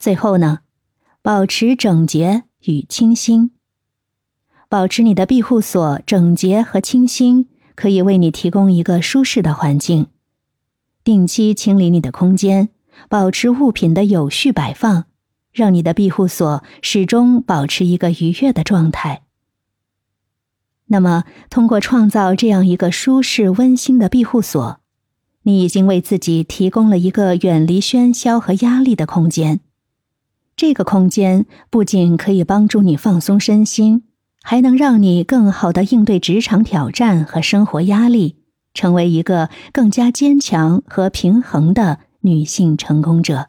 最后呢，保持整洁与清新。保持你的庇护所整洁和清新，可以为你提供一个舒适的环境。定期清理你的空间，保持物品的有序摆放，让你的庇护所始终保持一个愉悦的状态。那么，通过创造这样一个舒适温馨的庇护所，你已经为自己提供了一个远离喧嚣和压力的空间。这个空间不仅可以帮助你放松身心。还能让你更好的应对职场挑战和生活压力，成为一个更加坚强和平衡的女性成功者。